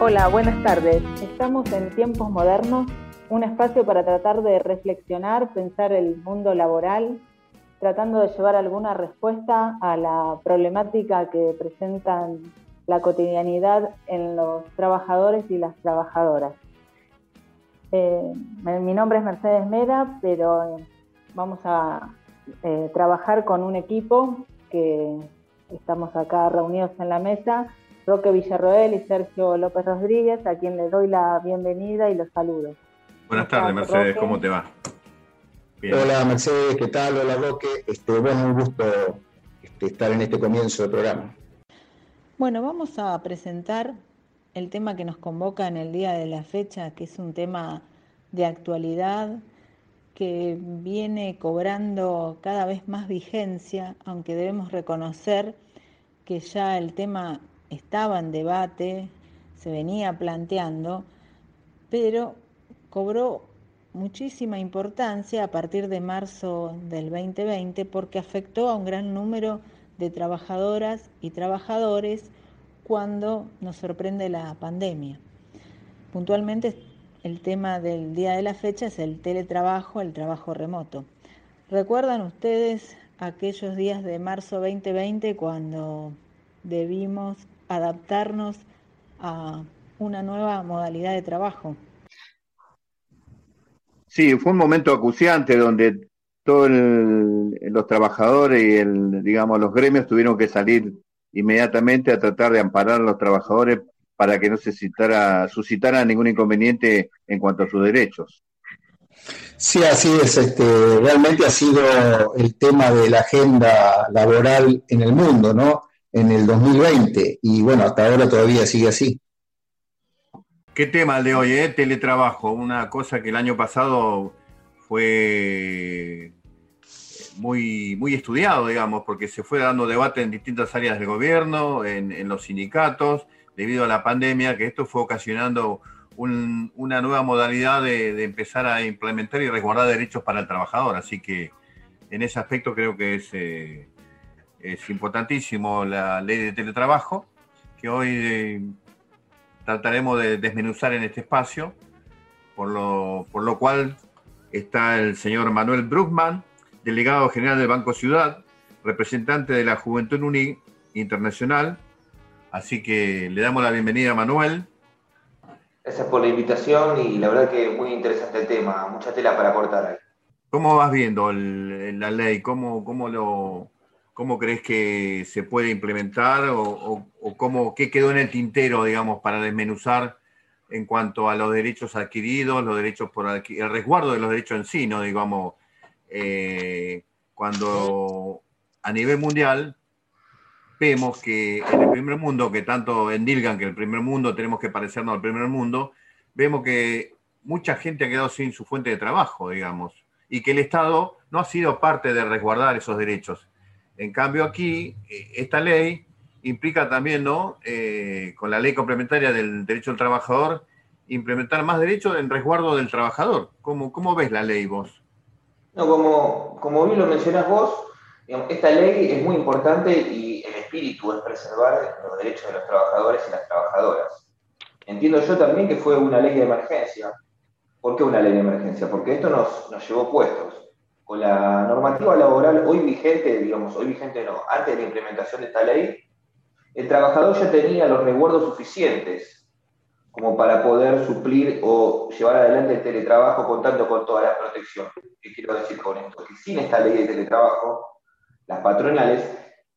Hola, buenas tardes. Estamos en Tiempos Modernos, un espacio para tratar de reflexionar, pensar el mundo laboral, tratando de llevar alguna respuesta a la problemática que presentan la cotidianidad en los trabajadores y las trabajadoras. Eh, mi nombre es Mercedes Meda, pero vamos a eh, trabajar con un equipo que estamos acá reunidos en la mesa Roque Villarroel y Sergio López Rodríguez, a quien le doy la bienvenida y los saludo. Buenas tardes, Mercedes, ¿cómo te va? Hola, Mercedes, ¿qué tal? Hola, Roque. Este, bueno, un gusto este, estar en este comienzo del programa. Bueno, vamos a presentar el tema que nos convoca en el día de la fecha, que es un tema de actualidad que viene cobrando cada vez más vigencia, aunque debemos reconocer que ya el tema estaba en debate, se venía planteando, pero cobró muchísima importancia a partir de marzo del 2020 porque afectó a un gran número de trabajadoras y trabajadores cuando nos sorprende la pandemia. Puntualmente el tema del día de la fecha es el teletrabajo, el trabajo remoto. ¿Recuerdan ustedes aquellos días de marzo 2020 cuando debimos adaptarnos a una nueva modalidad de trabajo. Sí, fue un momento acuciante donde todos los trabajadores y el, digamos los gremios tuvieron que salir inmediatamente a tratar de amparar a los trabajadores para que no se citara, suscitara ningún inconveniente en cuanto a sus derechos. Sí, así es. Este, realmente ha sido el tema de la agenda laboral en el mundo, ¿no? en el 2020 y bueno, hasta ahora todavía sigue así. ¿Qué tema el de hoy, eh? Teletrabajo, una cosa que el año pasado fue muy, muy estudiado, digamos, porque se fue dando debate en distintas áreas del gobierno, en, los sindicatos, debido a la pandemia, que esto fue ocasionando una nueva modalidad de, empezar a implementar y resguardar derechos para el trabajador. Así que en ese aspecto creo que es eh, importantísimo la ley de teletrabajo, que hoy eh, trataremos de desmenuzar en este espacio, por lo, por lo cual está el señor Manuel Bruckman, delegado general del Banco Ciudad, representante de la Juventud Uni Internacional. Así que le damos la bienvenida a Manuel. Gracias por la invitación y la verdad que muy interesante el tema, mucha tela para cortar ahí. ¿Cómo vas viendo la ley? ¿Cómo, cómo lo, ¿Cómo crees que se puede implementar o, cómo, qué quedó en el tintero, digamos, para desmenuzar en cuanto a los derechos adquiridos, los derechos por el resguardo de los derechos en sí, ¿no? Digamos, eh, cuando a nivel mundial vemos que en el primer mundo, que tanto endilgan que el primer mundo tenemos que parecernos al primer mundo, vemos que mucha gente ha quedado sin su fuente de trabajo, digamos, y que el Estado no ha sido parte de resguardar esos derechos. En cambio aquí, eh, esta ley implica también, ¿no? Eh, con la ley complementaria del derecho del trabajador, implementar más derechos en resguardo del trabajador. ¿Cómo, cómo ves la ley vos? No, como, como bien lo mencionás vos, esta ley es muy importante y el espíritu es preservar los derechos de los trabajadores y las trabajadoras. Entiendo yo también que fue una ley de emergencia. ¿Por qué una ley de emergencia? Porque esto nos, nos llevó puestos con la normativa laboral hoy vigente, digamos, hoy vigente no, antes de la implementación de esta ley, el trabajador ya tenía los resguardos suficientes como para poder suplir o llevar adelante el teletrabajo contando con toda la protección. ¿Qué quiero decir con esto? Que sin esta ley de teletrabajo, las patronales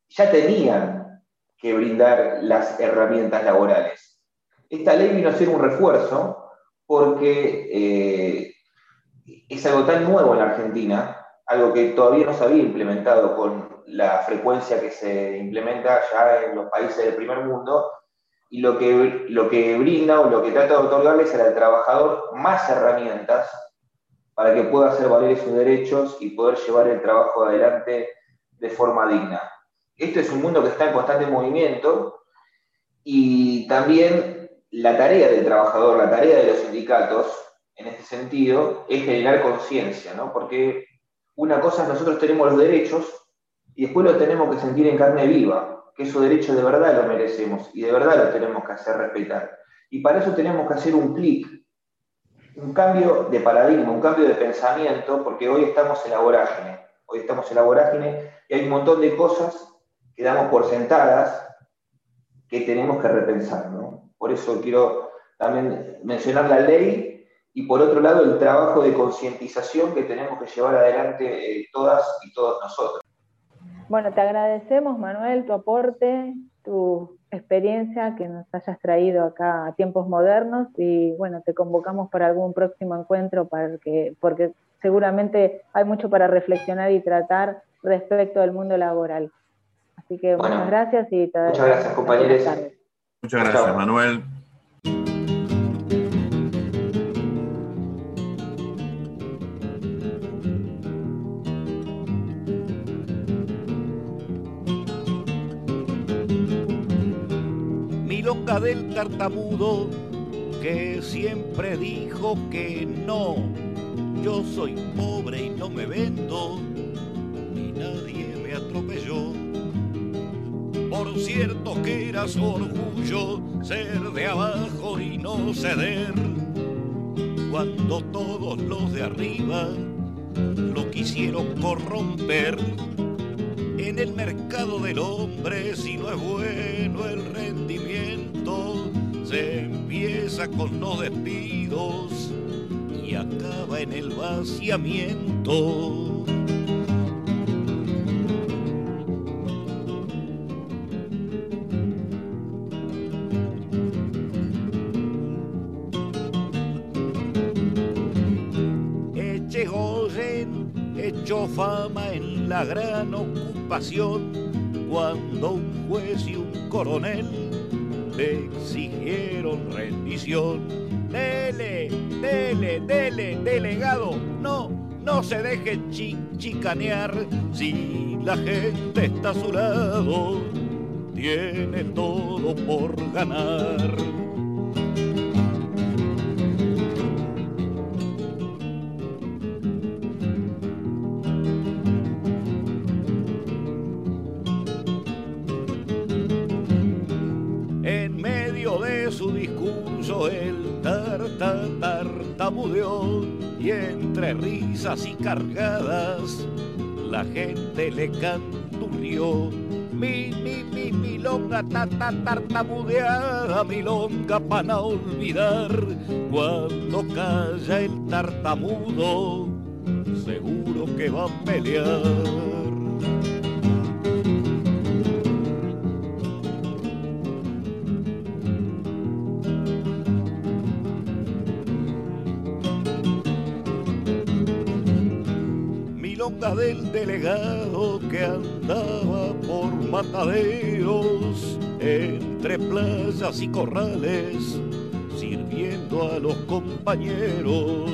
ya tenían que brindar las herramientas laborales. Esta ley vino a ser un refuerzo porque eh, es algo tan nuevo en la Argentina, algo que todavía no se había implementado con la frecuencia que se implementa ya en los países del primer mundo, y lo que, lo que brinda o lo que trata de otorgarles al trabajador más herramientas para que pueda hacer valer esos derechos y poder llevar el trabajo adelante de forma digna. Este es un mundo que está en constante movimiento y también la tarea del trabajador, la tarea de los sindicatos, en este sentido, es generar conciencia, ¿no? Porque una cosa es nosotros tenemos los derechos y después lo tenemos que sentir en carne viva, que esos derechos de verdad lo merecemos y de verdad lo tenemos que hacer respetar. Y para eso tenemos que hacer un clic, un cambio de paradigma, un cambio de pensamiento, porque hoy estamos en la vorágine, hoy estamos en la vorágine y hay un montón de cosas que damos por sentadas que tenemos que repensar. ¿no? Por eso quiero también mencionar la ley y por otro lado el trabajo de concientización que tenemos que llevar adelante eh, todas y todos nosotros. Bueno, te agradecemos, Manuel, tu aporte, tu experiencia que nos hayas traído acá a tiempos modernos y bueno, te convocamos para algún próximo encuentro para que, porque seguramente hay mucho para reflexionar y tratar respecto del mundo laboral. Así que muchas gracias y te Muchas gracias, compañeros. Muchas gracias, Manuel. Del tartamudo que siempre dijo que no. Yo soy pobre y no me vendo, ni nadie me atropelló por cierto que era su orgullo ser de abajo y no ceder. Cuando todos los de arriba lo quisieron corromper. Del hombre, si no es bueno el rendimiento, se empieza con los despidos y acaba en el vaciamiento. fama en la gran ocupación cuando un juez y un coronel le exigieron rendición. Dele, dele, dele, delegado, no, no se deje chicanear si la gente está a su lado, tiene todo por ganar. Tartamudeó y entre risas y cargadas la gente le canturrió. Mi, mi, mi, milonga, ta, tartamudeada, milonga para olvidar. Cuando calla el tartamudo, seguro que va a pelear. Del delegado que andaba por mataderos entre playas y corrales, sirviendo a los compañeros.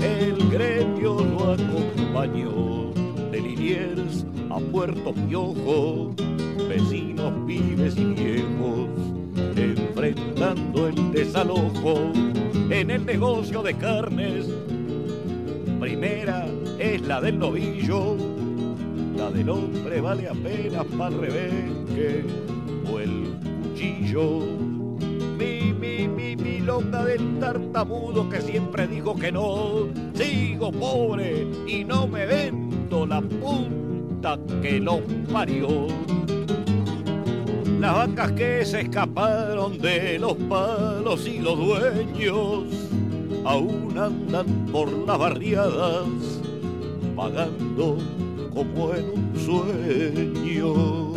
El gremio lo acompañó de Liniers a Puerto Piojo, vecinos, pibes y viejos, enfrentando el desalojo en el negocio de carnes. Primera es la del novillo, la del hombre vale apenas para rebenque o el cuchillo. Mi, mi, mi, milonga del tartamudo que siempre dijo que no, sigo pobre y no me vendo la punta que lo parió. Las vacas que se escaparon de los palos y los dueños aún andan por las barriadas pagando como en un sueño.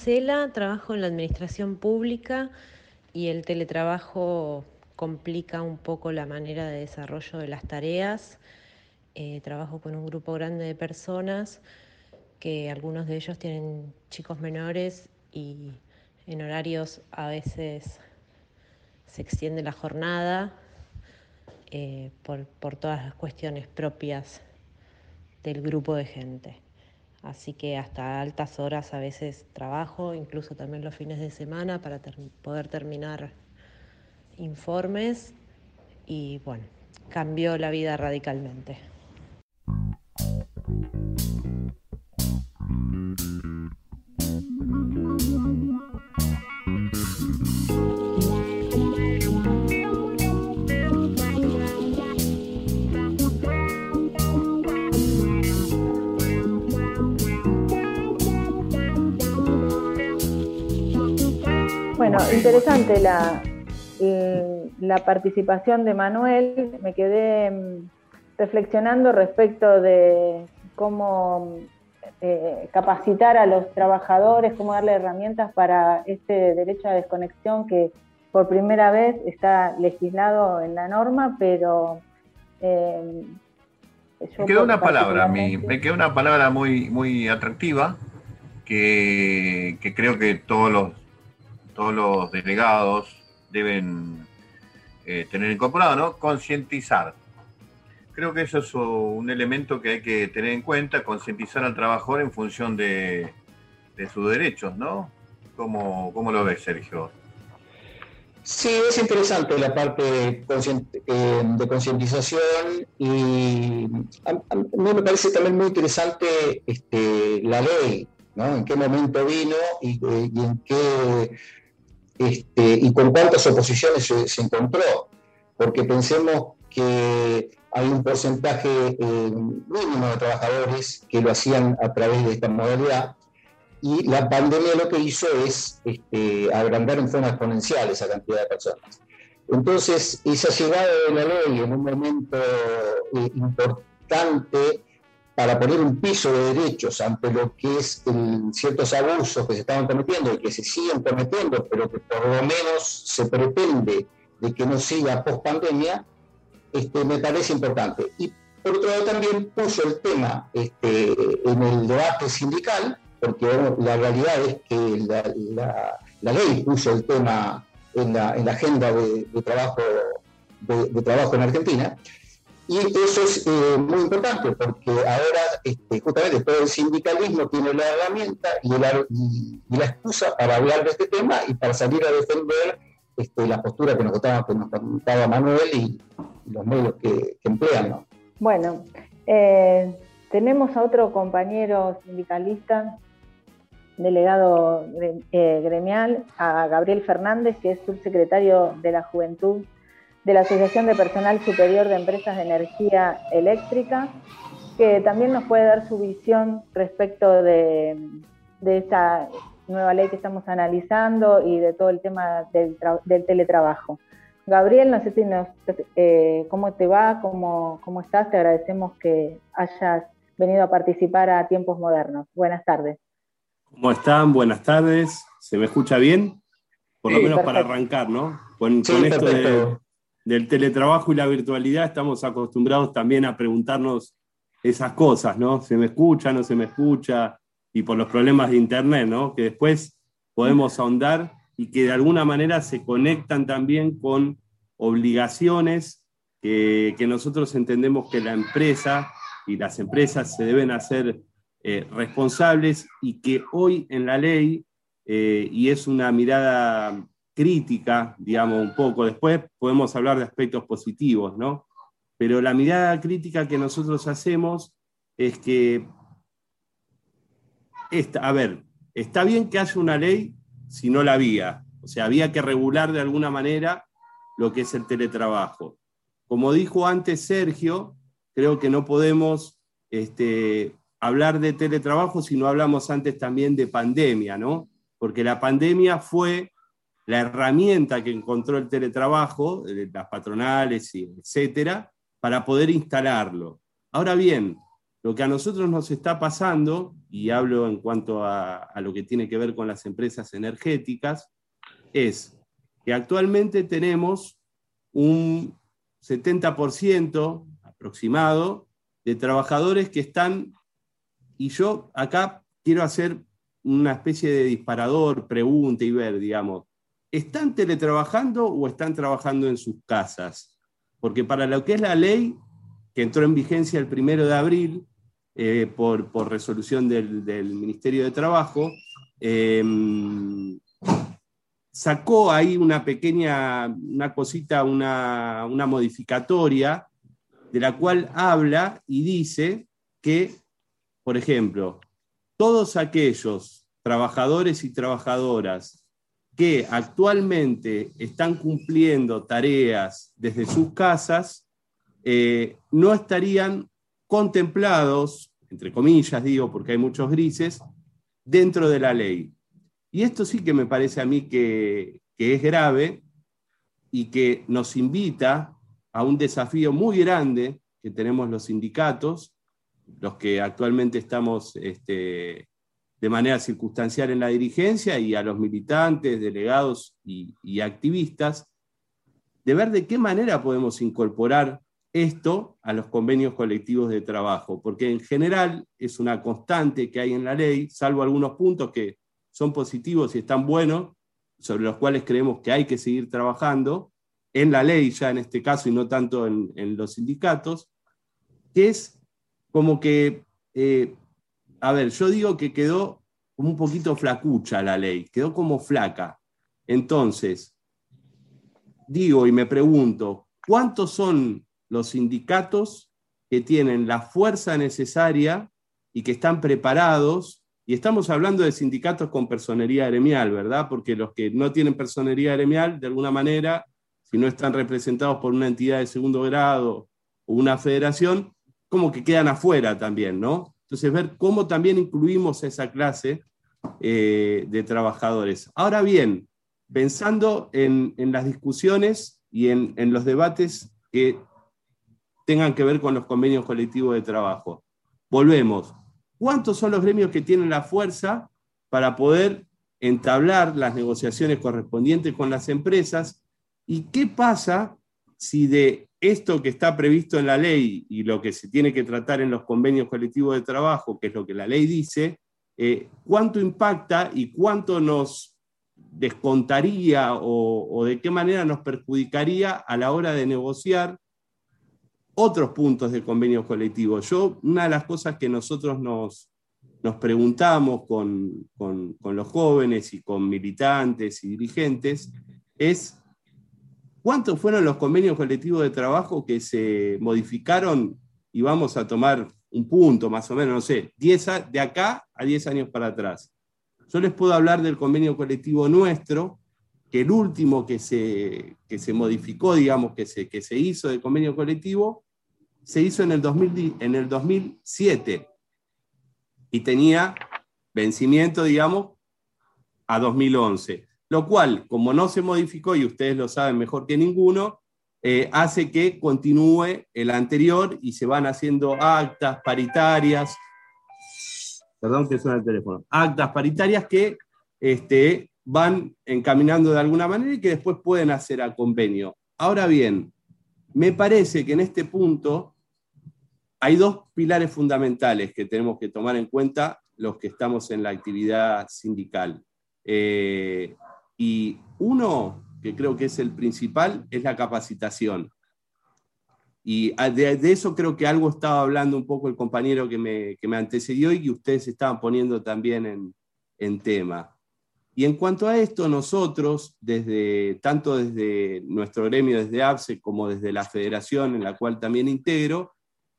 Marcela, trabajo en la administración pública y el teletrabajo complica un poco la manera de desarrollo de las tareas. Eh, trabajo con un grupo grande de personas que algunos de ellos tienen chicos menores y en horarios a veces se extiende la jornada eh, por, por todas las cuestiones propias del grupo de gente. Así que hasta altas horas a veces trabajo, incluso también los fines de semana para poder terminar informes y bueno, cambió la vida radicalmente. Interesante la, la participación de Manuel. Me quedé mm, reflexionando respecto de cómo eh, capacitar a los trabajadores, cómo darle herramientas para este derecho a desconexión que por primera vez está legislado en la norma, pero... Eh, me quedó una palabra, me quedó una palabra muy, muy atractiva que, que creo que todos los todos los delegados deben eh, tener incorporado, ¿no? Concientizar. Creo que eso es un elemento que hay que tener en cuenta, concientizar al trabajador en función de, sus derechos, ¿no? ¿Cómo, ¿Cómo, lo ves, Sergio? Sí, es interesante la parte de eh, concientización y a, mí me parece también muy interesante este, la ley, ¿no? En qué momento vino y en qué este, y con cuántas oposiciones se, encontró, porque pensemos que hay un porcentaje eh, mínimo de trabajadores que lo hacían a través de esta modalidad, y la pandemia lo que hizo es este, agrandar en forma exponencial esa cantidad de personas. Entonces, esa llegada de la ley en un momento eh, importante para poner un piso de derechos ante lo que es ciertos abusos que se estaban cometiendo y que se siguen cometiendo, pero que por lo menos se pretende de que no siga post pandemia, este, me parece importante. Y por otro lado también puso el tema este, en el debate sindical, porque la realidad es que la, ley puso el tema en la, agenda de, trabajo, de trabajo en Argentina, y eso es eh, muy importante porque ahora este, justamente todo el sindicalismo tiene la herramienta y, la excusa para hablar de este tema y para salir a defender este, la postura que nos contaba, que nos contaba Manuel y, los medios que, emplean. Bueno, eh, tenemos a otro compañero sindicalista, delegado eh, gremial, a Gabriel Fernández, que es subsecretario de la Juventud de la Asociación de Personal Superior de Empresas de Energía Eléctrica, que también nos puede dar su visión respecto de, de esta nueva ley que estamos analizando y de todo el tema del, teletrabajo. Gabriel, no sé si nos, eh, cómo te va, cómo, cómo estás, te agradecemos que hayas venido a participar a Tiempos Modernos. Buenas tardes. ¿Cómo están? Buenas tardes. ¿Se me escucha bien? Por lo menos para arrancar, ¿no? Con, con esto de, del teletrabajo y la virtualidad estamos acostumbrados también a preguntarnos esas cosas, ¿no? ¿Se me escucha, no se me escucha? Y por los problemas de Internet, ¿no? Que después podemos ahondar y que de alguna manera se conectan también con obligaciones que, nosotros entendemos que la empresa y las empresas se deben hacer eh, responsables y que hoy en la ley, eh, y es una mirada crítica, digamos, un poco. Después podemos hablar de aspectos positivos, ¿no? Pero la mirada crítica que nosotros hacemos es que, esta, a ver, está bien que haya una ley si no la había. O sea, había que regular de alguna manera lo que es el teletrabajo. Como dijo antes Sergio, creo que no podemos este, hablar de teletrabajo si no hablamos antes también de pandemia, ¿no? Porque la pandemia fue la herramienta que encontró el teletrabajo, las patronales, y etcétera, para poder instalarlo. Ahora bien, lo que a nosotros nos está pasando, y hablo en cuanto a, lo que tiene que ver con las empresas energéticas, es que actualmente tenemos un 70% aproximado de trabajadores que están, y yo acá quiero hacer una especie de disparador, pregunta y ver, digamos, ¿están teletrabajando o están trabajando en sus casas? Porque para lo que es la ley, que entró en vigencia el primero de abril eh, por, resolución del, Ministerio de Trabajo, em, sacó ahí una pequeña, una cosita, una, una modificatoria, de la cual habla y dice que, por ejemplo, todos aquellos trabajadores y trabajadoras que actualmente están cumpliendo tareas desde sus casas, eh, no estarían contemplados, entre comillas digo, porque hay muchos grises, dentro de la ley. Y esto sí que me parece a mí que, que es grave y que nos invita a un desafío muy grande que tenemos los sindicatos, los que actualmente estamos este, de manera circunstancial en la dirigencia y a los militantes, delegados y, activistas, de ver de qué manera podemos incorporar esto a los convenios colectivos de trabajo, porque en general es una constante que hay en la ley, salvo algunos puntos que son positivos y están buenos, sobre los cuales creemos que hay que seguir trabajando, en la ley ya en este caso y no tanto en, los sindicatos, que es como que, eh, a ver, yo digo que quedó un poquito flacucha la ley, quedó como flaca. Entonces, digo y me pregunto, ¿cuántos son los sindicatos que tienen la fuerza necesaria y que están preparados? Y estamos hablando de sindicatos con personería gremial, ¿verdad? Porque los que no tienen personería gremial, de alguna manera, si no están representados por una entidad de segundo grado o una federación, como que quedan afuera también, ¿no? Entonces, ver cómo también incluimos esa clase eh, de trabajadores. Ahora bien, pensando en, las discusiones y en, los debates que tengan que ver con los convenios colectivos de trabajo. Volvemos. ¿Cuántos son los gremios que tienen la fuerza para poder entablar las negociaciones correspondientes con las empresas? ¿Y qué pasa si de esto que está previsto en la ley y lo que se tiene que tratar en los convenios colectivos de trabajo, que es lo que la ley dice, eh, cuánto impacta y cuánto nos descontaría o, de qué manera nos perjudicaría a la hora de negociar otros puntos de convenios colectivos. Yo, una de las cosas que nosotros nos, nos preguntamos con, con los jóvenes y con militantes y dirigentes es ¿Cuántos fueron los convenios colectivos de trabajo que se modificaron y vamos a tomar un punto más o menos, no sé, de acá a 10 años para atrás? Yo les puedo hablar del convenio colectivo nuestro, que el último que se, se modificó, digamos, que se, que se hizo de convenio colectivo, se hizo en el, 2000, en el 2007 y tenía vencimiento, digamos, a 2011 lo cual, como no se modificó, y ustedes lo saben mejor que ninguno, eh, hace que continúe el anterior y se van haciendo actas paritarias, perdón que suena el teléfono, actas paritarias que este, van encaminando de alguna manera y que después pueden hacer a convenio. Ahora bien, me parece que en este punto hay dos pilares fundamentales que tenemos que tomar en cuenta los que estamos en la actividad sindical. Eh, y uno, que creo que es el principal, es la capacitación. Y de, eso creo que algo estaba hablando un poco el compañero que me, que me antecedió y que ustedes estaban poniendo también en, en tema. Y en cuanto a esto, nosotros, desde, tanto desde nuestro gremio, desde APSE, como desde la federación en la cual también integro,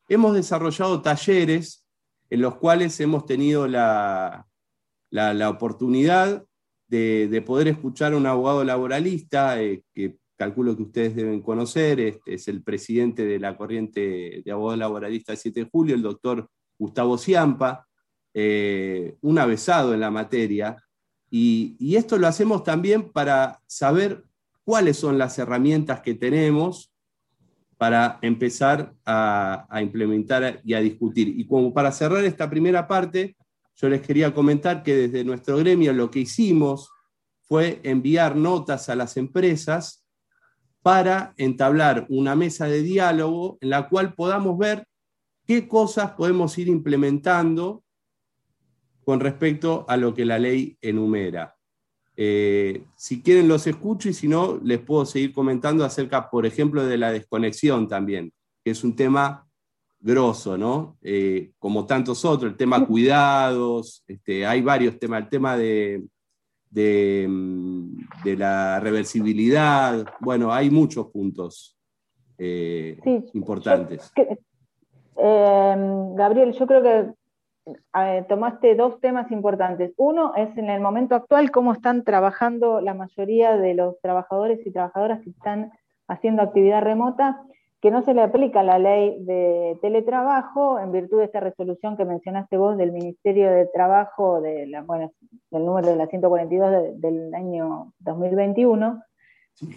hemos desarrollado talleres en los cuales hemos tenido la, la oportunidad de, poder escuchar a un abogado laboralista, eh, que calculo que ustedes deben conocer, este es el presidente de la corriente de abogados laboralistas 7 de julio, el doctor Gustavo Ciampa, eh, un avesado en la materia, y, y esto lo hacemos también para saber cuáles son las herramientas que tenemos para empezar a, a, implementar y a discutir. Y como para cerrar esta primera parte, yo les quería comentar que desde nuestro gremio lo que hicimos fue enviar notas a las empresas para entablar una mesa de diálogo en la cual podamos ver qué cosas podemos ir implementando con respecto a lo que la ley enumera. Eh, si quieren los escucho y si no, les puedo seguir comentando acerca, por ejemplo, de la desconexión también, que es un tema grosso, ¿no? Eh, como tantos otros, el tema cuidados, este, hay varios temas, el tema de, de, mm, la reversibilidad, bueno, hay muchos puntos eh, importantes. Gabriel, yo creo que tomaste dos temas importantes. Uno es en el momento actual cómo están trabajando la mayoría de los trabajadores y trabajadoras que están haciendo actividad remota, que no se le aplica la ley de teletrabajo en virtud de esta resolución que mencionaste vos del Ministerio de Trabajo de la, bueno, del número de la 142 del año 2021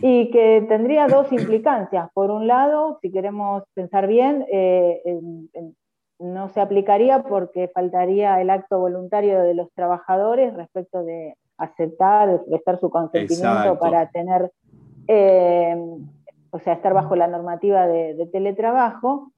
y que tendría dos implicancias. Por un lado, si queremos pensar bien, eh, en, no se aplicaría porque faltaría el acto voluntario de los trabajadores respecto de aceptar, de prestar su consentimiento para tener, eh, o sea, estar bajo la normativa de, teletrabajo.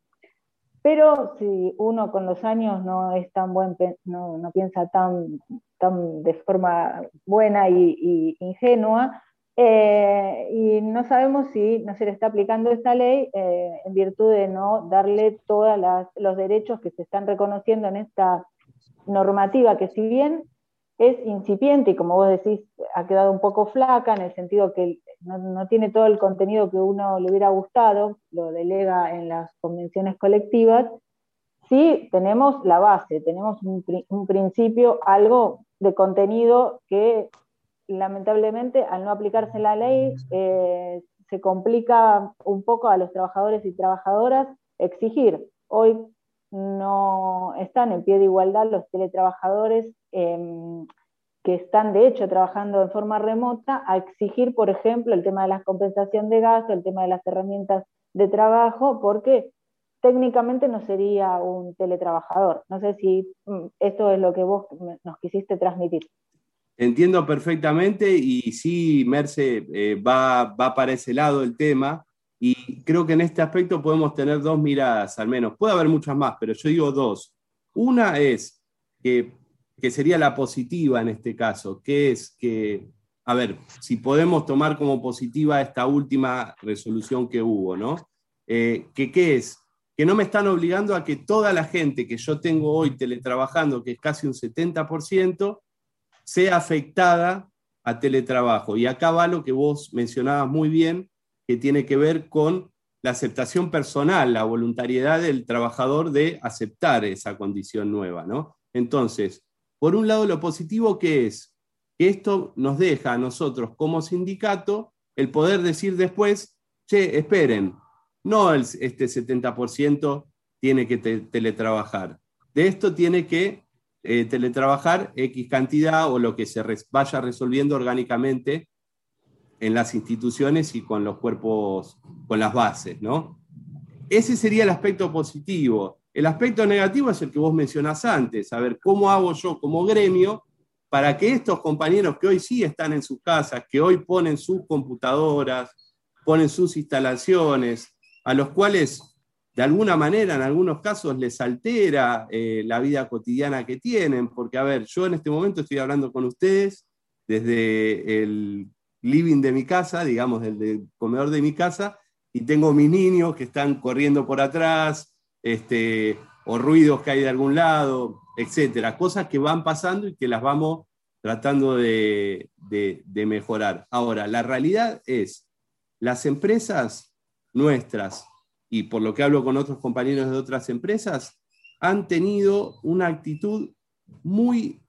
Pero si uno con los años no es tan buen, no, piensa tan, tan de forma buena y ingenua, eh, y no sabemos si no se le está aplicando esta ley eh, en virtud de no darle todos los derechos que se están reconociendo en esta normativa, que si bien es incipiente y como vos decís, ha quedado un poco flaca en el sentido que no, tiene todo el contenido que uno le hubiera gustado, lo delega en las convenciones colectivas, sí tenemos la base, tenemos un, un principio, algo de contenido que lamentablemente, al no aplicarse la ley, eh, se complica un poco a los trabajadores y trabajadoras exigir. Hoy no están en pie de igualdad los teletrabajadores que están de hecho trabajando de forma remota a exigir, por ejemplo, el tema de la compensación de gasto, el tema de las herramientas de trabajo, porque técnicamente no sería un teletrabajador. No sé si mm, esto es lo que vos nos quisiste transmitir. Entiendo perfectamente y sí, Merce, eh, va, para ese lado el tema y creo que en este aspecto podemos tener dos miradas al menos. Puede haber muchas más, pero yo digo dos. Una es que, que sería la positiva en este caso, que es que, a ver, si podemos tomar como positiva esta última resolución que hubo, ¿no? Eh, que qué es? Que no me están obligando a que toda la gente que yo tengo hoy teletrabajando, que es casi un 70%, sea afectada a teletrabajo. Y acá va lo que vos mencionabas muy bien, que tiene que ver con la aceptación personal, la voluntariedad del trabajador de aceptar esa condición nueva, ¿no? Entonces, por un lado, lo positivo que es que esto nos deja a nosotros como sindicato el poder decir después, che, esperen, no este 70% tiene que teletrabajar. De esto tiene que eh, teletrabajar X cantidad o lo que se vaya resolviendo orgánicamente en las instituciones y con los cuerpos, con las bases, ¿no? Ese sería el aspecto positivo. El aspecto negativo es el que vos mencionás antes, a ver, ¿cómo hago yo como gremio para que estos compañeros que hoy sí están en sus casas, que hoy ponen sus computadoras, ponen sus instalaciones, a los cuales de alguna manera en algunos casos les altera eh, la vida cotidiana que tienen, porque a ver, yo en este momento estoy hablando con ustedes desde el living de mi casa, digamos, del comedor de mi casa, y tengo mis niños que están corriendo por atrás, este, o ruidos que hay de algún lado, etcétera, cosas que van pasando y que las vamos tratando de mejorar. Ahora, la realidad es, las empresas nuestras, y por lo que hablo con otros compañeros de otras empresas, han tenido una actitud muy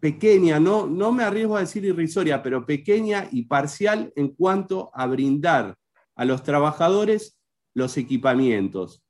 pequeña, no, no me arriesgo a decir irrisoria, pero pequeña y parcial en cuanto a brindar a los trabajadores los equipamientos.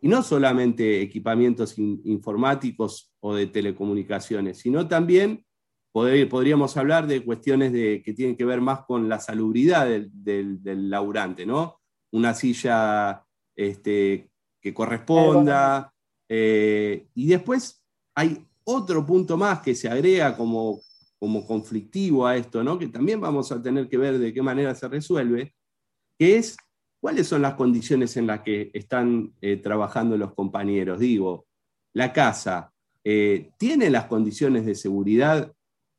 Y no solamente equipamientos informáticos o de telecomunicaciones, sino también podríamos hablar de cuestiones de, que tienen que ver más con la salubridad del, del, del laburante, ¿no? una silla este, que corresponda. Eh, y después hay otro punto más que se agrega como, como conflictivo a esto, ¿no? que también vamos a tener que ver de qué manera se resuelve, que es cuáles son las condiciones en las que están eh, trabajando los compañeros. Digo, la casa eh, tiene las condiciones de seguridad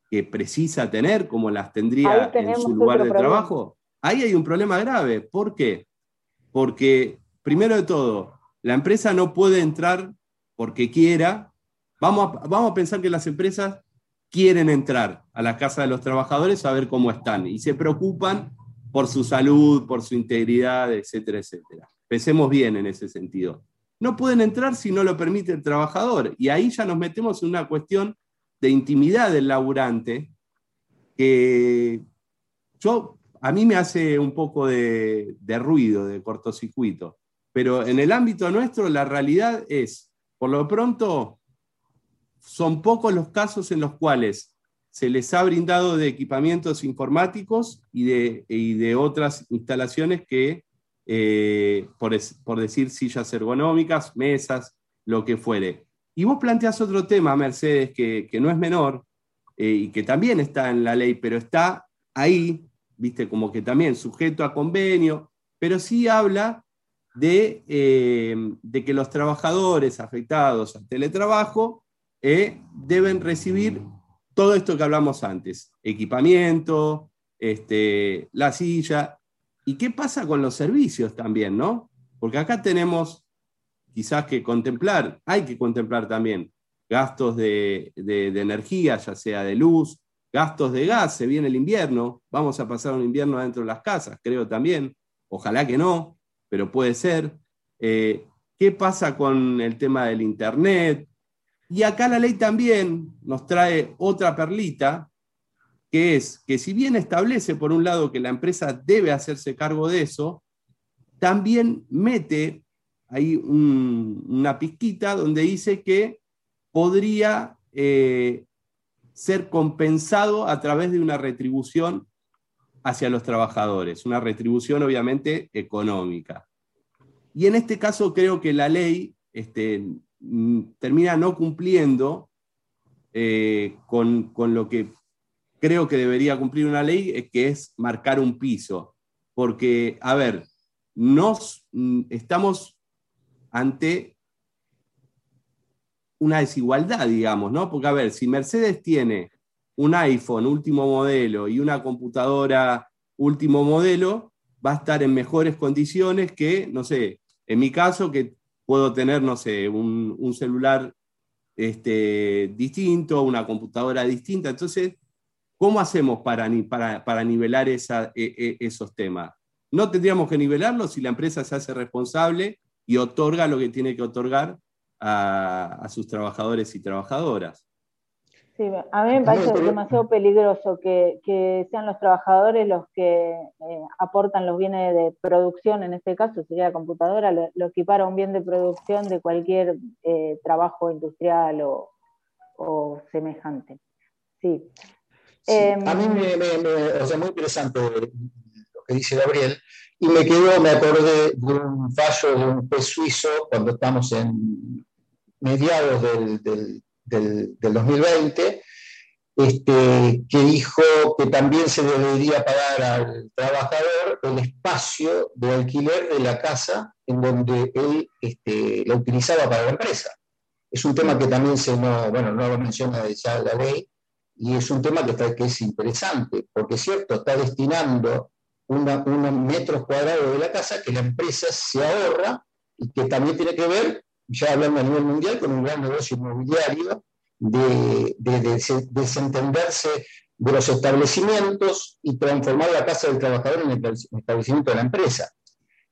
que precisa tener, como las tendría en su lugar de trabajo. Ahí hay un problema grave. ¿Por qué? Porque, primero de todo, la empresa no puede entrar porque quiera. Vamos a, vamos a pensar que las empresas quieren entrar a la casa de los trabajadores a ver cómo están y se preocupan por su salud, por su integridad, etcétera, etcétera. Pensemos bien en ese sentido. No pueden entrar si no lo permite el trabajador y ahí ya nos metemos en una cuestión de intimidad del laburante que yo, a mí me hace un poco de, de ruido, de cortocircuito, pero en el ámbito nuestro la realidad es, por lo pronto, son pocos los casos en los cuales se les ha brindado de equipamientos informáticos y de, de otras instalaciones que, eh, por, por, decir sillas ergonómicas, mesas, lo que fuere. Y vos planteas otro tema, Mercedes, que, no es menor eh, y que también está en la ley, pero está ahí, viste, como que también sujeto a convenio, pero sí habla de, eh, de que los trabajadores afectados al teletrabajo deben recibir todo esto que hablamos antes, equipamiento, este, la silla, ¿y qué pasa con los servicios también, no? Porque acá tenemos quizás que contemplar, hay que contemplar también gastos de, energía, ya sea de luz, gastos de gas, se viene el invierno, vamos a pasar un invierno adentro de las casas, creo también, ojalá que no, pero puede ser. Eh, ¿Qué pasa con el tema del Internet? Y acá la ley también nos trae otra perlita, que es que si bien establece por un lado que la empresa debe hacerse cargo de eso, también mete ahí una pizquita donde dice que podría eh, ser compensado a través de una retribución hacia los trabajadores, una retribución obviamente económica. Y en este caso creo que la ley este, termina no cumpliendo eh, con, lo que creo que debería cumplir una ley, que es marcar un piso. Porque, a ver, nos, mm, estamos ante una desigualdad, digamos, ¿no? Porque, a ver, si Mercedes tiene un iPhone último modelo y una computadora último modelo, va a estar en mejores condiciones que, no sé, en mi caso, que puedo tener, no sé, un, celular este, distinto, una computadora distinta. Entonces, ¿cómo hacemos para, para, para nivelar e, e, esos temas? No tendríamos que nivelarlos si la empresa se hace responsable y otorga lo que tiene que otorgar a sus trabajadores y trabajadoras. Sí, a mí me parece demasiado peligroso que, sean los trabajadores los que eh, aportan los bienes de producción, en este caso sería la computadora, lo, equipara a un bien de producción de cualquier eh, trabajo industrial o, semejante. Sí. Em, a mí me, me, o sea, muy interesante lo que dice Gabriel, y me quedo, me acordé de un fallo de un juez suizo cuando estamos en mediados del del, 2020, este, que dijo que también se debería pagar al trabajador el espacio de alquiler de la casa en donde él este, la utilizaba para la empresa. Es un tema que también se no, bueno, no lo menciona ya la ley, y es un tema que, está, que es interesante, porque es cierto, está destinando unos metros cuadrados de la casa que la empresa se ahorra y que también tiene que ver ya hablando a nivel mundial, con un gran negocio inmobiliario, de, desentenderse de los establecimientos y transformar la casa del trabajador en el establecimiento de la empresa.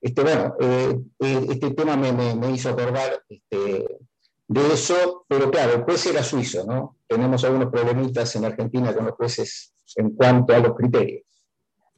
Este, bueno, eh, eh, este tema me, hizo acordar este, de eso, pero claro, el juez era suizo, ¿no? Tenemos algunos problemitas en Argentina con los jueces en cuanto a los criterios.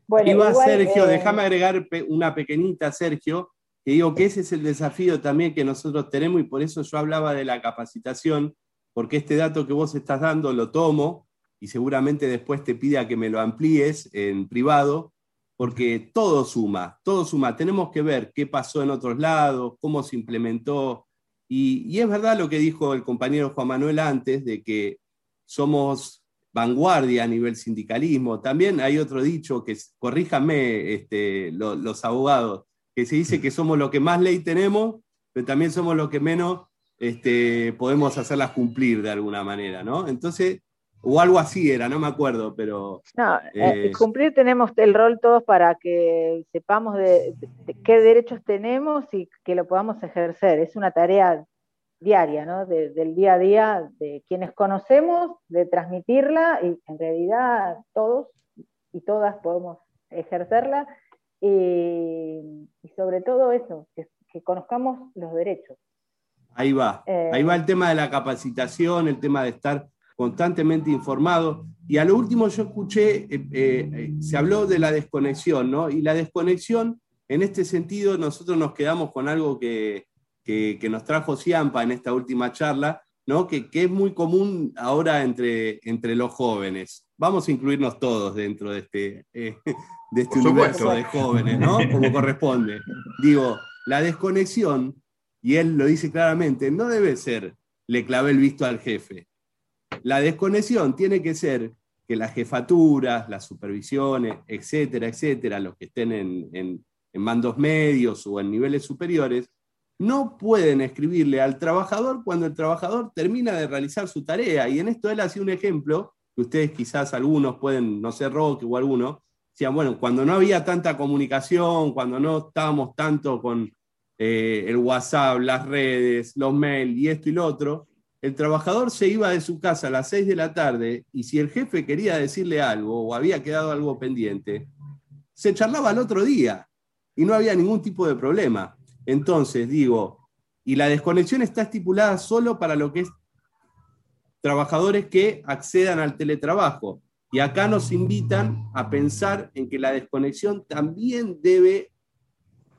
Bueno, Iba Sergio, eh, déjame agregar una pequeñita, Sergio, que digo que ese es el desafío también que nosotros tenemos y por eso yo hablaba de la capacitación, porque este dato que vos estás dando lo tomo y seguramente después te pida que me lo amplíes en privado, porque todo suma, todo suma. Tenemos que ver qué pasó en otros lados, cómo se implementó. Y, y es verdad lo que dijo el compañero Juan Manuel antes, de que somos vanguardia a nivel sindicalismo. También hay otro dicho que, corríjanme este, los abogados, que se dice que somos los que más ley tenemos, pero también somos los que menos este, podemos hacerlas cumplir de alguna manera, ¿no? Entonces, o algo así era, no me acuerdo, pero... No, eh, eh, cumplir tenemos el rol todos para que sepamos de, qué derechos tenemos y que lo podamos ejercer. Es una tarea diaria, ¿no? del día a día de quienes conocemos, de transmitirla y en realidad todos y todas podemos ejercerla y, sobre todo eso, que conozcamos los derechos. Ahí va. Ahí va el tema de la capacitación, el tema de estar constantemente informado. Y a lo último yo escuché, eh, eh, se habló de la desconexión, ¿no? Y la desconexión, en este sentido, nosotros nos quedamos con algo que, nos trajo Ciampa en esta última charla, ¿no? Que, es muy común ahora entre, entre los jóvenes. Vamos a incluirnos todos dentro de este, eh, de este universo de jóvenes, ¿no? Como corresponde. Digo, la desconexión y él lo dice claramente, no debe ser le clavé el visto al jefe. La desconexión tiene que ser que las jefaturas, las supervisiones, etcétera, etcétera, los que estén en, mandos medios o en niveles superiores, no pueden escribirle al trabajador cuando el trabajador termina de realizar su tarea. Y en esto él hace un ejemplo, que ustedes quizás algunos pueden, no sé, Roque o alguno, decían, bueno, cuando no había tanta comunicación, cuando no estábamos tanto con, eh, el WhatsApp, las redes, los mails y esto y lo otro, el trabajador se iba de su casa a las 6 de la tarde y si el jefe quería decirle algo o había quedado algo pendiente, se charlaba al otro día y no había ningún tipo de problema. Entonces, digo, y la desconexión está estipulada solo para lo que es trabajadores que accedan al teletrabajo. Y acá nos invitan a pensar en que la desconexión también debe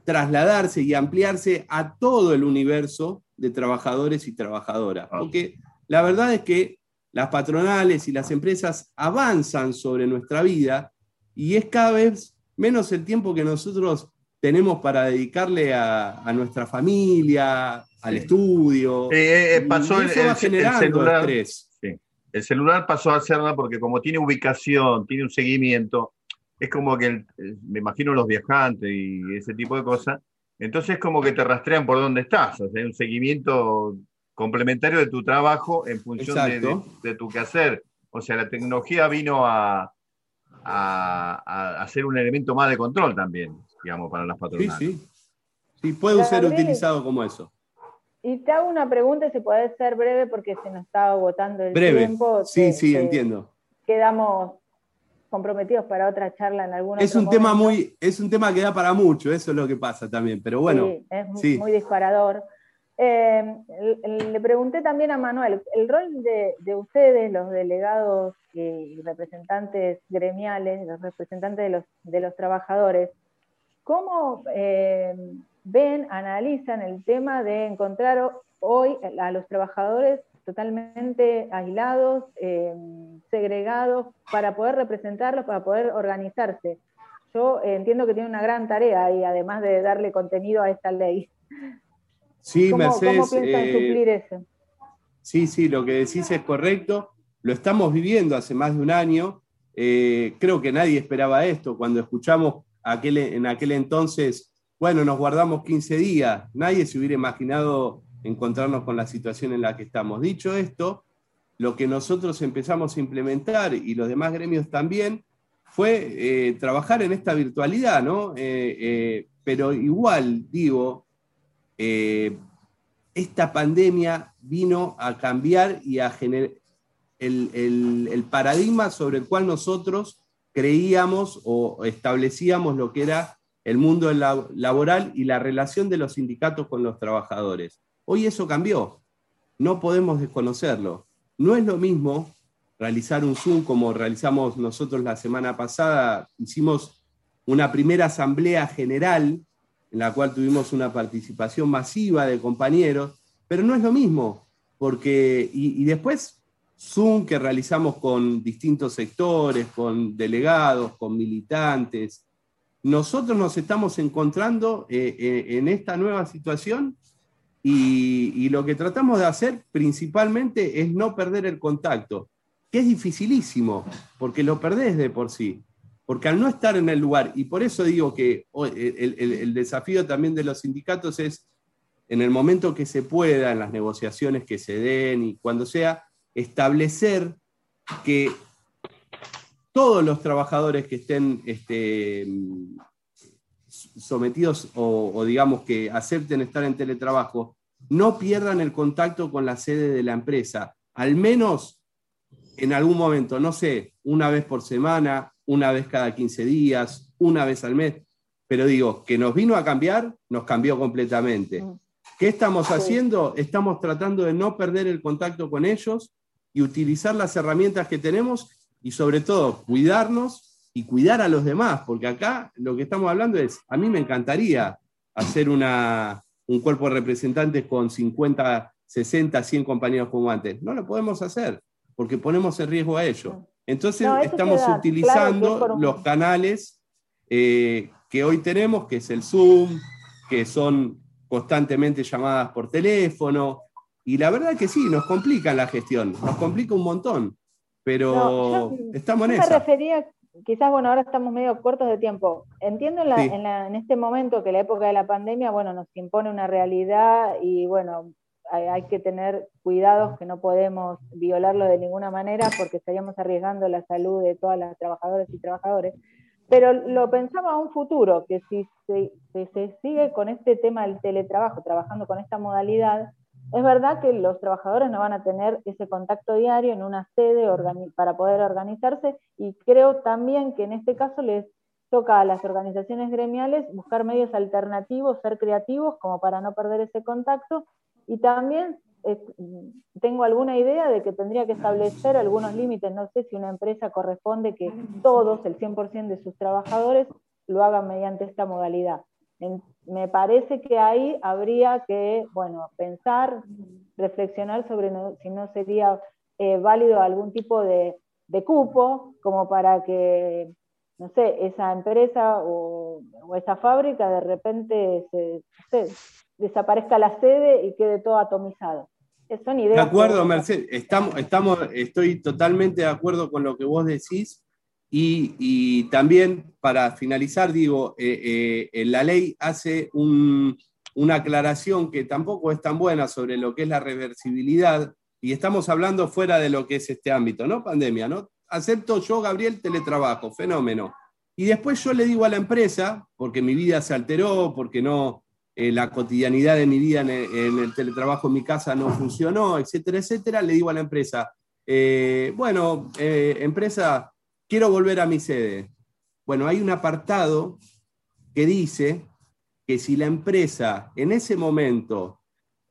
trasladarse y ampliarse a todo el universo de trabajadores y trabajadoras. Porque la verdad es que las patronales y las empresas avanzan sobre nuestra vida y es cada vez menos el tiempo que nosotros tenemos para dedicarle a, nuestra familia, al estudio. Eh, eh, pasó el, celular, El celular pasó a serla porque como tiene ubicación, tiene un seguimiento, es como que, me imagino los viajantes y ese tipo de cosas, entonces es como que te rastrean por dónde estás, o sea, hay un seguimiento complementario de tu trabajo en función de, tu quehacer. O sea, la tecnología vino a, a, ser un elemento más de control también, digamos, para las patronales. Sí, sí. Sí, puede ser utilizado como eso. Y te hago una pregunta, si puede ser breve, porque se nos está agotando el tiempo. Breve, sí, sí, entiendo. Quedamos comprometidos para otra charla en algún es un tema muy Es un tema que da para mucho, eso es lo que pasa también, pero bueno. Sí, es muy disparador. Eh, le pregunté también a Manuel, el rol de, ustedes, los delegados y representantes gremiales, los representantes de los, de los trabajadores, ¿cómo eh, ven, analizan el tema de encontrar hoy a los trabajadores totalmente aislados, eh, segregados, para poder representarlos, para poder organizarse. Yo eh, entiendo que tiene una gran tarea y además de darle contenido a esta ley. Sí, Mercedes. ¿Cómo piensan eh, suplir eso? Sí, sí, lo que decís es correcto. Lo estamos viviendo hace más de un año. creo que nadie esperaba esto. Cuando escuchamos aquel, en aquel entonces, bueno, nos guardamos 15 días. Nadie se hubiera imaginado encontrarnos con la situación en la que estamos. Dicho esto, lo que nosotros empezamos a implementar y los demás gremios también fue eh, trabajar en esta virtualidad, ¿no? Eh, eh, pero igual, digo, esta pandemia vino a cambiar y a generar el, paradigma sobre el cual nosotros creíamos o establecíamos lo que era el mundo laboral y la relación de los sindicatos con los trabajadores. Hoy eso cambió, no podemos desconocerlo. No es lo mismo realizar un Zoom como realizamos nosotros la semana pasada, hicimos una primera asamblea general en la cual tuvimos una participación masiva de compañeros, pero no es lo mismo, porque, y, después Zoom que realizamos con distintos sectores, con delegados, con militantes, nosotros nos estamos encontrando eh, eh, en esta nueva situación y, lo que tratamos de hacer principalmente es no perder el contacto, que es dificilísimo, porque lo perdés de por sí. Porque al no estar en el lugar, y por eso digo que el, desafío también de los sindicatos es, en el momento que se pueda, en las negociaciones que se den y cuando sea, establecer que todos los trabajadores que estén este, sometidos o, digamos que acepten estar en teletrabajo, no pierdan el contacto con la sede de la empresa, al menos en algún momento, no sé, una vez por semana, una vez cada 15 días, una vez al mes, pero digo, que nos vino a cambiar, nos cambió completamente. Mm. ¿Qué estamos haciendo? Estamos tratando de no perder el contacto con ellos y utilizar las herramientas que tenemos y sobre todo cuidarnos y cuidar a los demás, porque acá lo que estamos hablando es, a mí me encantaría hacer una, un cuerpo de representantes con 50, 60, 100 compañeros como antes. No lo podemos hacer, porque ponemos en riesgo a ellos. Entonces estamos utilizando los canales eh, que hoy tenemos, que es el Zoom, que son constantemente llamadas por teléfono, y la verdad que sí, nos complica la gestión, nos complica un montón, pero estamos en eso. Me refería, quizás, bueno, ahora estamos medio cortos de tiempo. Entiendo en, este momento que la época de la pandemia, bueno, nos impone una realidad y, bueno, hay, que tener cuidados que no podemos violarlo de ninguna manera porque estaríamos arriesgando la salud de todas las trabajadoras y trabajadores. Pero lo pensaba a un futuro, que si se sigue con este tema del teletrabajo, trabajando con esta modalidad, es verdad que los trabajadores no van a tener ese contacto diario en una sede para poder organizarse y creo también que en este caso les toca a las organizaciones gremiales buscar medios alternativos, ser creativos como para no perder ese contacto y también eh, tengo alguna idea de que tendría que establecer algunos límites, no sé si una empresa corresponde que todos, el 100% de sus trabajadores, lo hagan mediante esta modalidad me parece que ahí habría que, bueno, pensar, reflexionar sobre si no sería eh, válido algún tipo de, cupo como para que, no sé, esa empresa o, esa fábrica de repente desaparezca la sede y quede todo atomizado. Son ideas de acuerdo, Mercedes, estamos, estamos, estoy totalmente de acuerdo con lo que vos decís. Y, también, para finalizar, digo, eh, eh, la ley hace una aclaración que tampoco es tan buena sobre lo que es la reversibilidad, y estamos hablando fuera de lo que es este ámbito, ¿no? Pandemia, ¿no? Acepto yo, Gabriel, teletrabajo, fenómeno. Y después yo le digo a la empresa, porque mi vida se alteró, porque no, eh, la cotidianidad de mi vida en el, teletrabajo en mi casa no funcionó, etcétera, etcétera, le digo a la empresa, bueno, empresa, quiero volver a mi sede. Bueno, hay un apartado que dice que si la empresa en ese momento,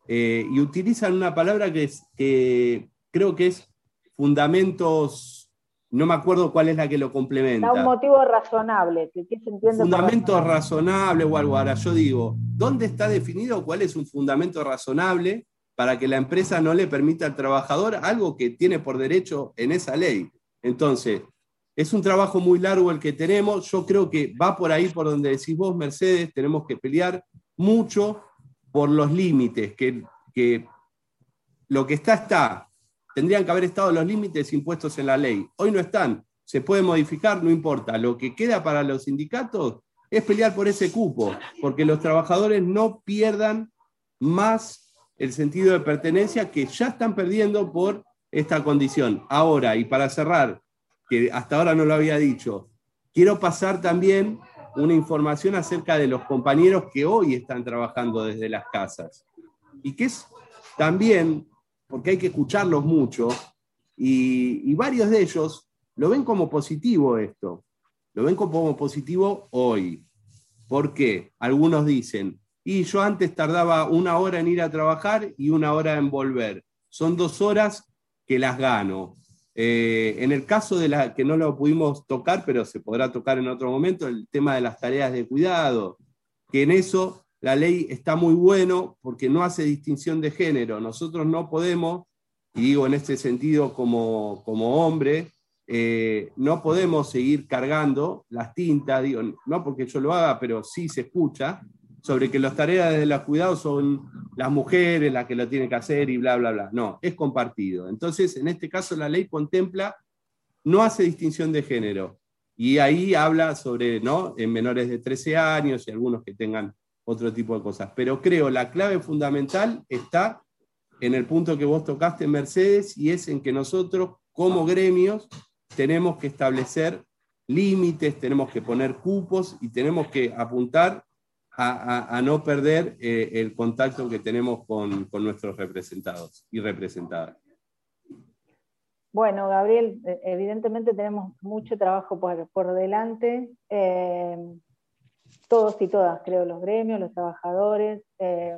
eh, y utilizan una palabra que, es, que creo que es fundamentos, no me acuerdo cuál es la que lo complementa. Da un motivo razonable. ¿qué se entiende fundamento razonable o algo. Ahora yo digo, ¿dónde está definido cuál es un fundamento razonable para que la empresa no le permita al trabajador algo que tiene por derecho en esa ley? Entonces, es un trabajo muy largo el que tenemos. Yo creo que va por ahí, por donde decís vos, Mercedes, tenemos que pelear mucho por los límites, que, lo que está está. Tendrían que haber estado los límites impuestos en la ley. Hoy no están. Se puede modificar, no importa. Lo que queda para los sindicatos es pelear por ese cupo, porque los trabajadores no pierdan más el sentido de pertenencia que ya están perdiendo por esta condición. Ahora, y para cerrar, que hasta ahora no lo había dicho. Quiero pasar también una información acerca de los compañeros que hoy están trabajando desde las casas. Y que es también, porque hay que escucharlos mucho, y, varios de ellos lo ven como positivo esto. Lo ven como positivo hoy. ¿Por qué? Algunos dicen, y yo antes tardaba una hora en ir a trabajar y una hora en volver. Son dos horas que las gano. Eh, en el caso de la que no lo pudimos tocar, pero se podrá tocar en otro momento, el tema de las tareas de cuidado, que en eso la ley está muy bueno porque no hace distinción de género. Nosotros no podemos, y digo en este sentido como, como hombre, eh, no podemos seguir cargando las tintas, digo, no porque yo lo haga, pero sí se escucha, sobre que las tareas de los cuidados son las mujeres las que lo tienen que hacer y bla, bla, bla. No, es compartido. Entonces, en este caso, la ley contempla, no hace distinción de género. Y ahí habla sobre, ¿no? En menores de 13 años y algunos que tengan otro tipo de cosas. Pero creo la clave fundamental está en el punto que vos tocaste, Mercedes, y es en que nosotros, como gremios, tenemos que establecer límites, tenemos que poner cupos y tenemos que apuntar a, no perder eh, el contacto que tenemos con, nuestros representados y representadas. Bueno, Gabriel, eh, evidentemente tenemos mucho trabajo por, delante. Eh, todos y todas, creo, los gremios, los trabajadores.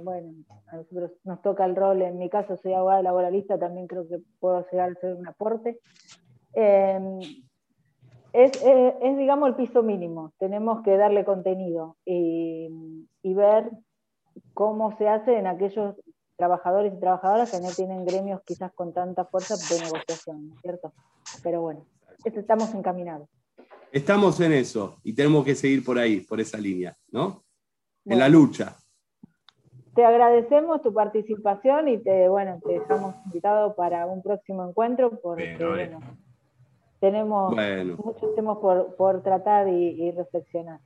bueno, a nosotros nos toca el rol, en mi caso soy abogada laboralista, también creo que puedo a ser un aporte. Eh, es, digamos, el piso mínimo. Tenemos que darle contenido y, ver cómo se hace en aquellos trabajadores y trabajadoras que no tienen gremios quizás con tanta fuerza de negociación, ¿cierto? Pero bueno, estamos encaminados. Estamos en eso y tenemos que seguir por ahí, por esa línea, ¿no? En la lucha. Te agradecemos tu participación y te, bueno, te dejamos invitado para un próximo encuentro porque, bueno, tenemos muchos temas por, tratar y, reflexionar.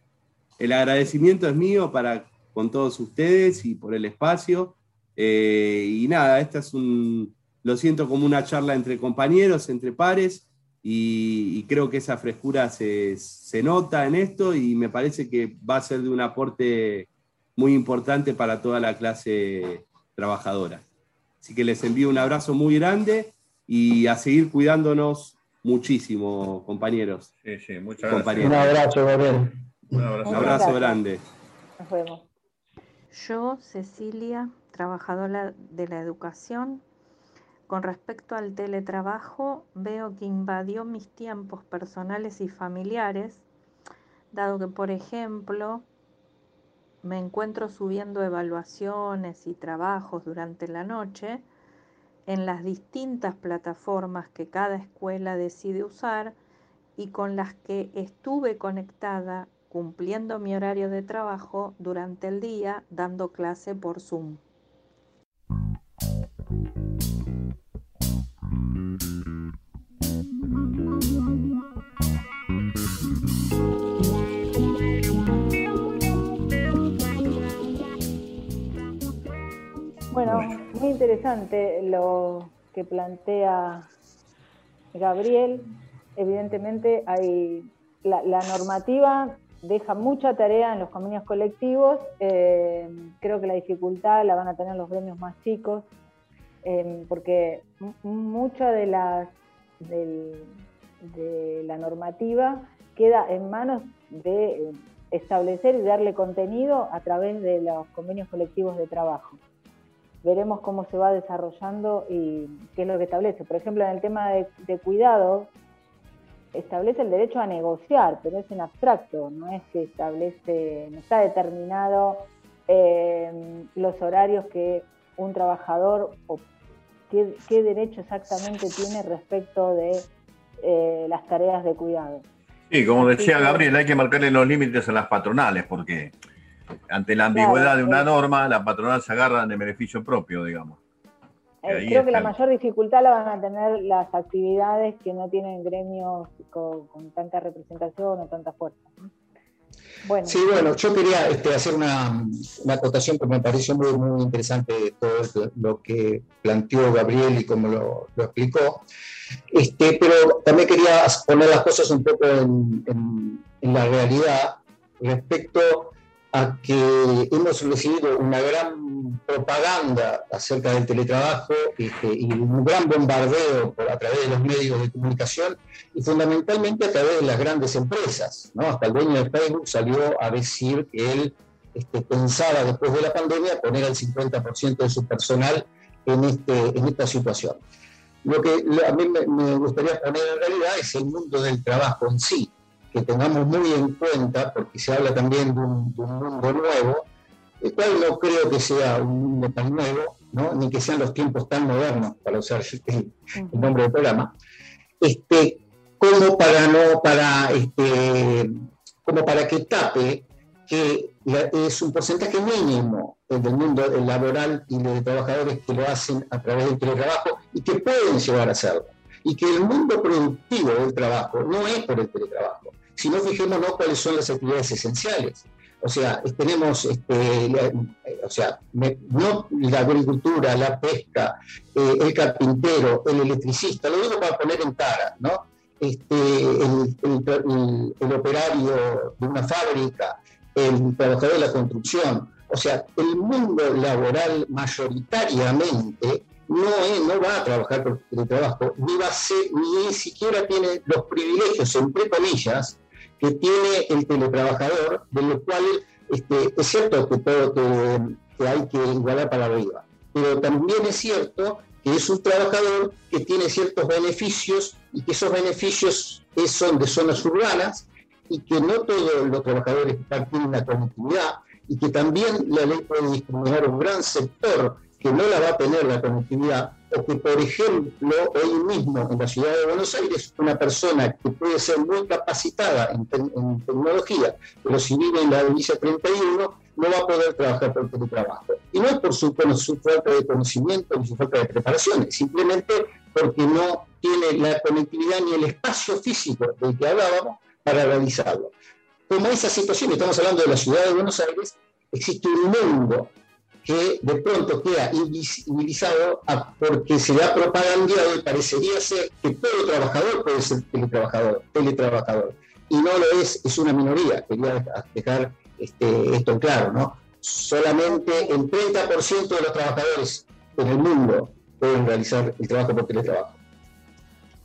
El agradecimiento es mío para con todos ustedes y por el espacio. Eh, y nada, esta es un, lo siento como una charla entre compañeros, entre pares, y, creo que esa frescura se, se, nota en esto y me parece que va a ser de un aporte muy importante para toda la clase trabajadora. Así que les envío un abrazo muy grande y a seguir cuidándonos muchísimo, compañeros. Sí, sí, muchas gracias. Un abrazo, Gabriel. Un abrazo, grande. Nos vemos. Yo, Cecilia, trabajadora de la educación, con respecto al teletrabajo, veo que invadió mis tiempos personales y familiares, dado que, por ejemplo, me encuentro subiendo evaluaciones y trabajos durante la noche, en las distintas plataformas que cada escuela decide usar y con las que estuve conectada cumpliendo mi horario de trabajo durante el día dando clase por Zoom. Interesante lo que plantea Gabriel. Evidentemente hay la, normativa deja mucha tarea en los convenios colectivos. Eh, creo que la dificultad la van a tener los gremios más chicos, eh, porque mucha de, las, de la normativa queda en manos de establecer y darle contenido a través de los convenios colectivos de trabajo veremos cómo se va desarrollando y qué es lo que establece. Por ejemplo, en el tema de, cuidado, establece el derecho a negociar, pero es en abstracto, no es que establece, no está determinado eh, los horarios que un trabajador o qué, derecho exactamente tiene respecto de eh, las tareas de cuidado. Sí, como decía Gabriel, hay que marcarle los límites a las patronales, porque ante la ambigüedad de una norma, la patronal se agarra de beneficio propio, digamos. Eh, creo que la mayor dificultad la van a tener las actividades que no tienen gremios con, tanta representación o tanta fuerza. Bueno. Sí, bueno, yo quería este, hacer una, acotación que me pareció muy, muy interesante de todo lo que planteó Gabriel y cómo lo, explicó. Este, pero también quería poner las cosas un poco en, en la realidad respecto a que hemos recibido una gran propaganda acerca del teletrabajo este, y un gran bombardeo a través de los medios de comunicación y fundamentalmente a través de las grandes empresas. ¿no? Hasta el dueño de Facebook salió a decir que él este, pensaba después de la pandemia poner al 50% de su personal en, este, en esta situación. Lo que a mí me, me gustaría poner en realidad es el mundo del trabajo en sí que tengamos muy en cuenta, porque se habla también de un, mundo nuevo, el cual no creo que sea un mundo tan nuevo, ¿no? ni que sean los tiempos tan modernos, para usar el, nombre del programa, este, como para no, para este, como para que tape que es un porcentaje mínimo del mundo laboral y de trabajadores que lo hacen a través del teletrabajo y que pueden llegar a hacerlo. Y que el mundo productivo del trabajo no es por el teletrabajo, sino fijémonos cuáles son las actividades esenciales. O sea, tenemos, este, o sea, no la agricultura, la pesca, eh, el carpintero, el electricista, lo digo para poner en cara, ¿no? Este, el, operario de una fábrica, el trabajador de la construcción. O sea, el mundo laboral mayoritariamente no, no va a trabajar por el trabajo, ni va a ser, ni siquiera tiene los privilegios, entre comillas, que tiene el teletrabajador, de lo cual este, es cierto que, todo, que, hay que igualar para arriba, pero también es cierto que es un trabajador que tiene ciertos beneficios y que esos beneficios son de zonas urbanas y que no todos los trabajadores tienen la conectividad y que también la ley puede discriminar un gran sector que no la va a tener la conectividad o que, por ejemplo, hoy mismo en la ciudad de Buenos Aires, una persona que puede ser muy capacitada en, tecnología, pero si vive en la provincia 31, no va a poder trabajar por teletrabajo. Y no es por su, falta de conocimiento ni su falta de preparación, simplemente porque no tiene la conectividad ni el espacio físico del que hablábamos para realizarlo. Como esa situación, estamos hablando de la ciudad de Buenos Aires, existe un mundo que de pronto queda invisibilizado porque se le ha propagandeado y parecería ser que todo trabajador puede ser teletrabajador, teletrabajador. Y no lo es, es una minoría. Quería dejar este, esto claro, ¿no? Solamente el 30% de los trabajadores en el mundo pueden realizar el trabajo por teletrabajo.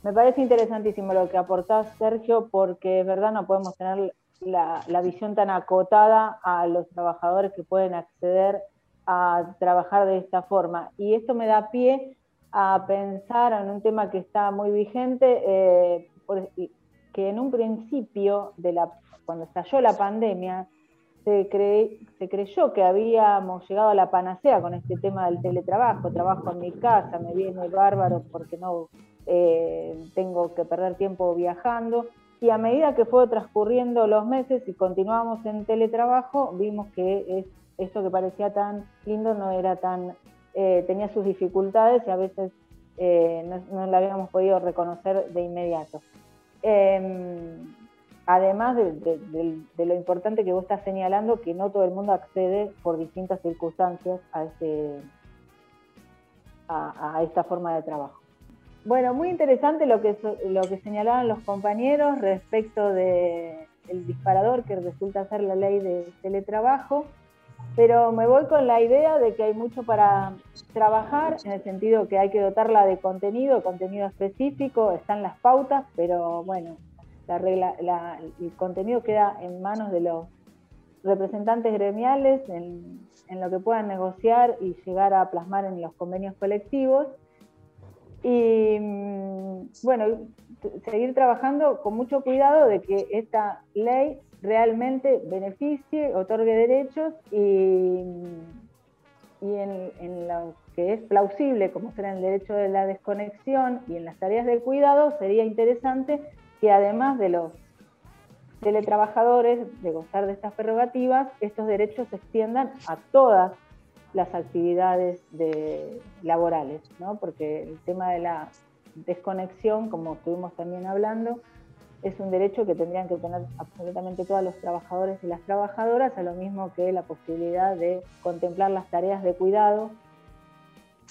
Me parece interesantísimo lo que aportás, Sergio, porque es verdad, no podemos tener la, la visión tan acotada a los trabajadores que pueden acceder a trabajar de esta forma. Y esto me da pie a pensar en un tema que está muy vigente, eh, que en un principio, de la, cuando estalló la pandemia, se, se creyó que habíamos llegado a la panacea con este tema del teletrabajo, trabajo en mi casa, me viene bárbaro porque no eh, tengo que perder tiempo viajando. Y a medida que fue transcurriendo los meses y continuamos en teletrabajo, vimos que es esto que parecía tan lindo no era tan, eh, tenía sus dificultades y a veces eh, no, lo habíamos podido reconocer de inmediato. Em, además de, lo importante que vos estás señalando, que no todo el mundo accede por distintas circunstancias a, este, a, esta forma de trabajo. Bueno, muy interesante lo que, lo que señalaban los compañeros respecto del disparador que resulta ser la ley de teletrabajo pero me voy con la idea de que hay mucho para trabajar, en el sentido que hay que dotarla de contenido, contenido específico, están las pautas, pero bueno, la regla, el contenido queda en manos de los representantes gremiales, en, en lo que puedan negociar y llegar a plasmar en los convenios colectivos. Y mm, bueno, seguir trabajando con mucho cuidado de que esta ley realmente beneficie, otorgue derechos y, en, lo que es plausible, como será el derecho de la desconexión y en las tareas del cuidado, sería interesante que además de los teletrabajadores de gozar de estas prerrogativas, estos derechos se extiendan a todas las actividades laborales, ¿no? porque el tema de la desconexión, como estuvimos también hablando, es un derecho que tendrían que tener absolutamente todos los trabajadores y las trabajadoras, a lo mismo que la posibilidad de contemplar las tareas de cuidado,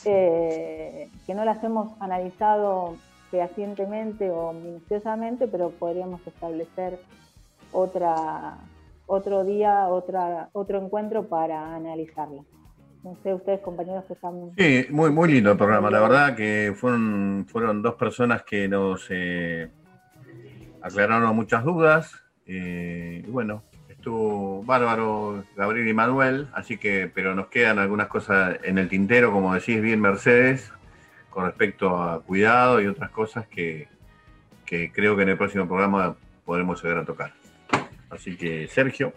eh, que no las hemos analizado fehacientemente o minuciosamente, pero podríamos establecer otra, otro día, otra, otro encuentro para analizarla. No sé, ustedes compañeros que están... Sí, muy, muy lindo el programa, la verdad que fueron, fueron dos personas que nos... Eh aclararon muchas dudas. Eh, y bueno, estuvo bárbaro Gabriel y Manuel, así que, pero nos quedan algunas cosas en el tintero, como decís bien Mercedes, con respecto a cuidado y otras cosas que, creo que en el próximo programa podremos llegar a tocar. Así que, Sergio.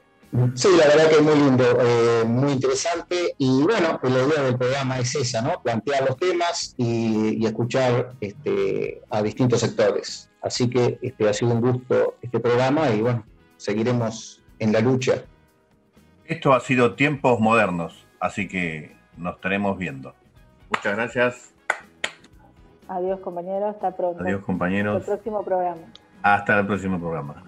Sí, la verdad que es muy lindo, eh, muy interesante y bueno, la idea del programa es esa, ¿no? Plantear los temas y, escuchar este, a distintos sectores. Así que este, ha sido un gusto este programa y bueno, seguiremos en la lucha. Esto ha sido tiempos modernos, así que nos estaremos viendo. Muchas gracias. Adiós compañeros, hasta pronto. Adiós compañeros. Hasta el próximo programa. Hasta el próximo programa.